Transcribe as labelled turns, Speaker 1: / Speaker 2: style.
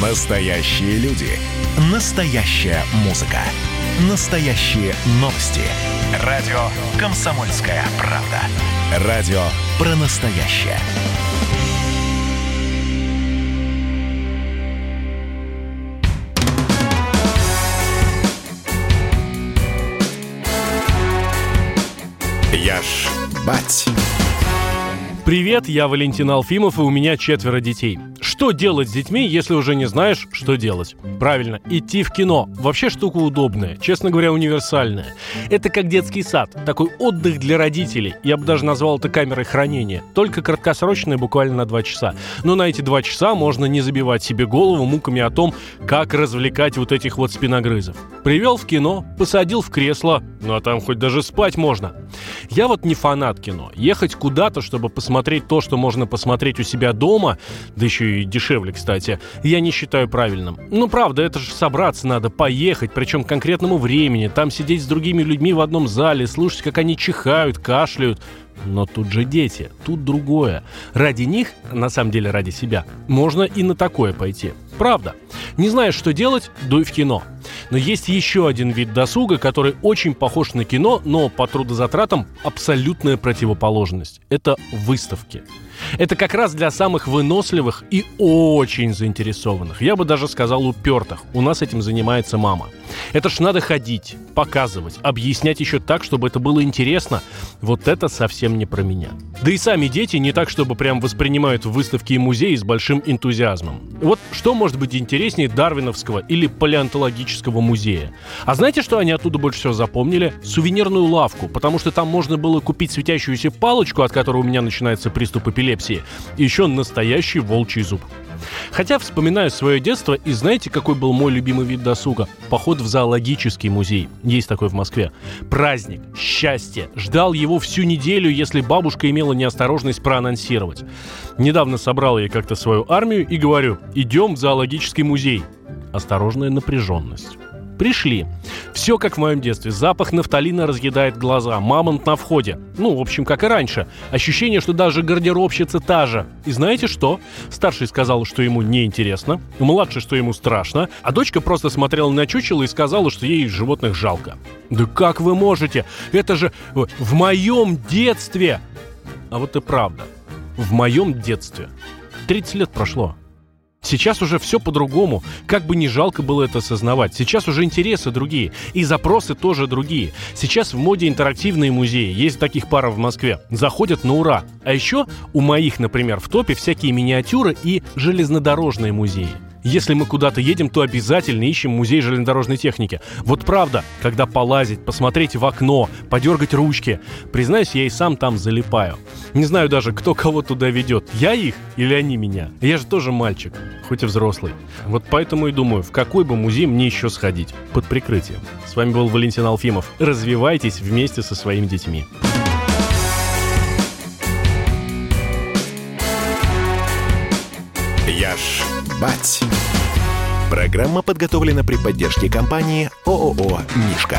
Speaker 1: Настоящие люди. Настоящая музыка. Настоящие новости. Радио «Комсомольская правда». Радио про настоящее. Я ж бать.
Speaker 2: Привет, я Валентин Алфимов, и у меня четверо детей. Что делать с детьми, если уже не знаешь, что делать? Правильно, идти в кино. Вообще штука удобная, честно говоря, универсальная. Это как детский сад, такой отдых для родителей. Я бы даже назвал это камерой хранения. Только краткосрочная, буквально на два часа. Но на эти два часа можно не забивать себе голову муками о том, как развлекать вот этих вот спиногрызов. Привел в кино, посадил в кресло, ну а там хоть даже спать можно. Я вот не фанат кино. Ехать куда-то, чтобы посмотреть то, что можно посмотреть у себя дома, да еще и дешевле, кстати, я не считаю правильным. Ну, правда, это же собраться надо, поехать, причем к конкретному времени, там сидеть с другими людьми в одном зале, слушать, как они чихают, кашляют. Но тут же дети, тут другое. Ради них, на самом деле ради себя, можно и на такое пойти. Правда. Не знаешь, что делать, дуй в кино. Но есть еще один вид досуга, который очень похож на кино, но по трудозатратам абсолютная противоположность. Это выставки. Это как раз для самых выносливых и очень заинтересованных. Я бы даже сказал упертых. У нас этим занимается мама. Это ж надо ходить, показывать, объяснять еще так, чтобы это было интересно. Вот это совсем не про меня. Да и сами дети не так, чтобы прям воспринимают выставки и музеи с большим энтузиазмом. Вот что может быть интереснее Дарвиновского или палеонтологического музея? А знаете, что они оттуда больше всего запомнили? Сувенирную лавку, потому что там можно было купить светящуюся палочку, от которой у меня начинается приступ эпилепсии, и еще настоящий волчий зуб. Хотя вспоминаю свое детство, и знаете, какой был мой любимый вид досуга? Поход в зоологический музей. Есть такой в Москве. Праздник, счастье. Ждал его всю неделю, если бабушка имела неосторожность проанонсировать. Недавно собрал я как-то свою армию и говорю, идем в зоологический музей. Осторожная напряженность. Пришли. Все как в моем детстве. Запах нафталина разъедает глаза. Мамонт на входе. Ну, в общем, как и раньше. Ощущение, что даже гардеробщица та же. И знаете что? Старший сказал, что ему неинтересно. Младший, что ему страшно. А дочка просто смотрела на чучело и сказала, что ей животных жалко. Да как вы можете? Это же в моем детстве! А вот и правда. В моем детстве. 30 лет прошло. Сейчас уже все по-другому. Как бы не жалко было это осознавать. Сейчас уже интересы другие. И запросы тоже другие. Сейчас в моде интерактивные музеи. Есть таких пара в Москве. Заходят на ура. А еще у моих, например, в топе всякие миниатюры и железнодорожные музеи. Если мы куда-то едем, то обязательно ищем музей железнодорожной техники. Вот правда, когда полазить, посмотреть в окно, подергать ручки. Признаюсь, я и сам там залипаю. Не знаю даже, кто кого туда ведет. Я их или они меня? Я же тоже мальчик, хоть и взрослый. Вот поэтому и думаю, в какой бы музей мне еще сходить. Под прикрытием. С вами был Валентин Алфимов. Развивайтесь вместе со своими детьми.
Speaker 1: Я ж бать. Программа подготовлена при поддержке компании ООО «Мишка».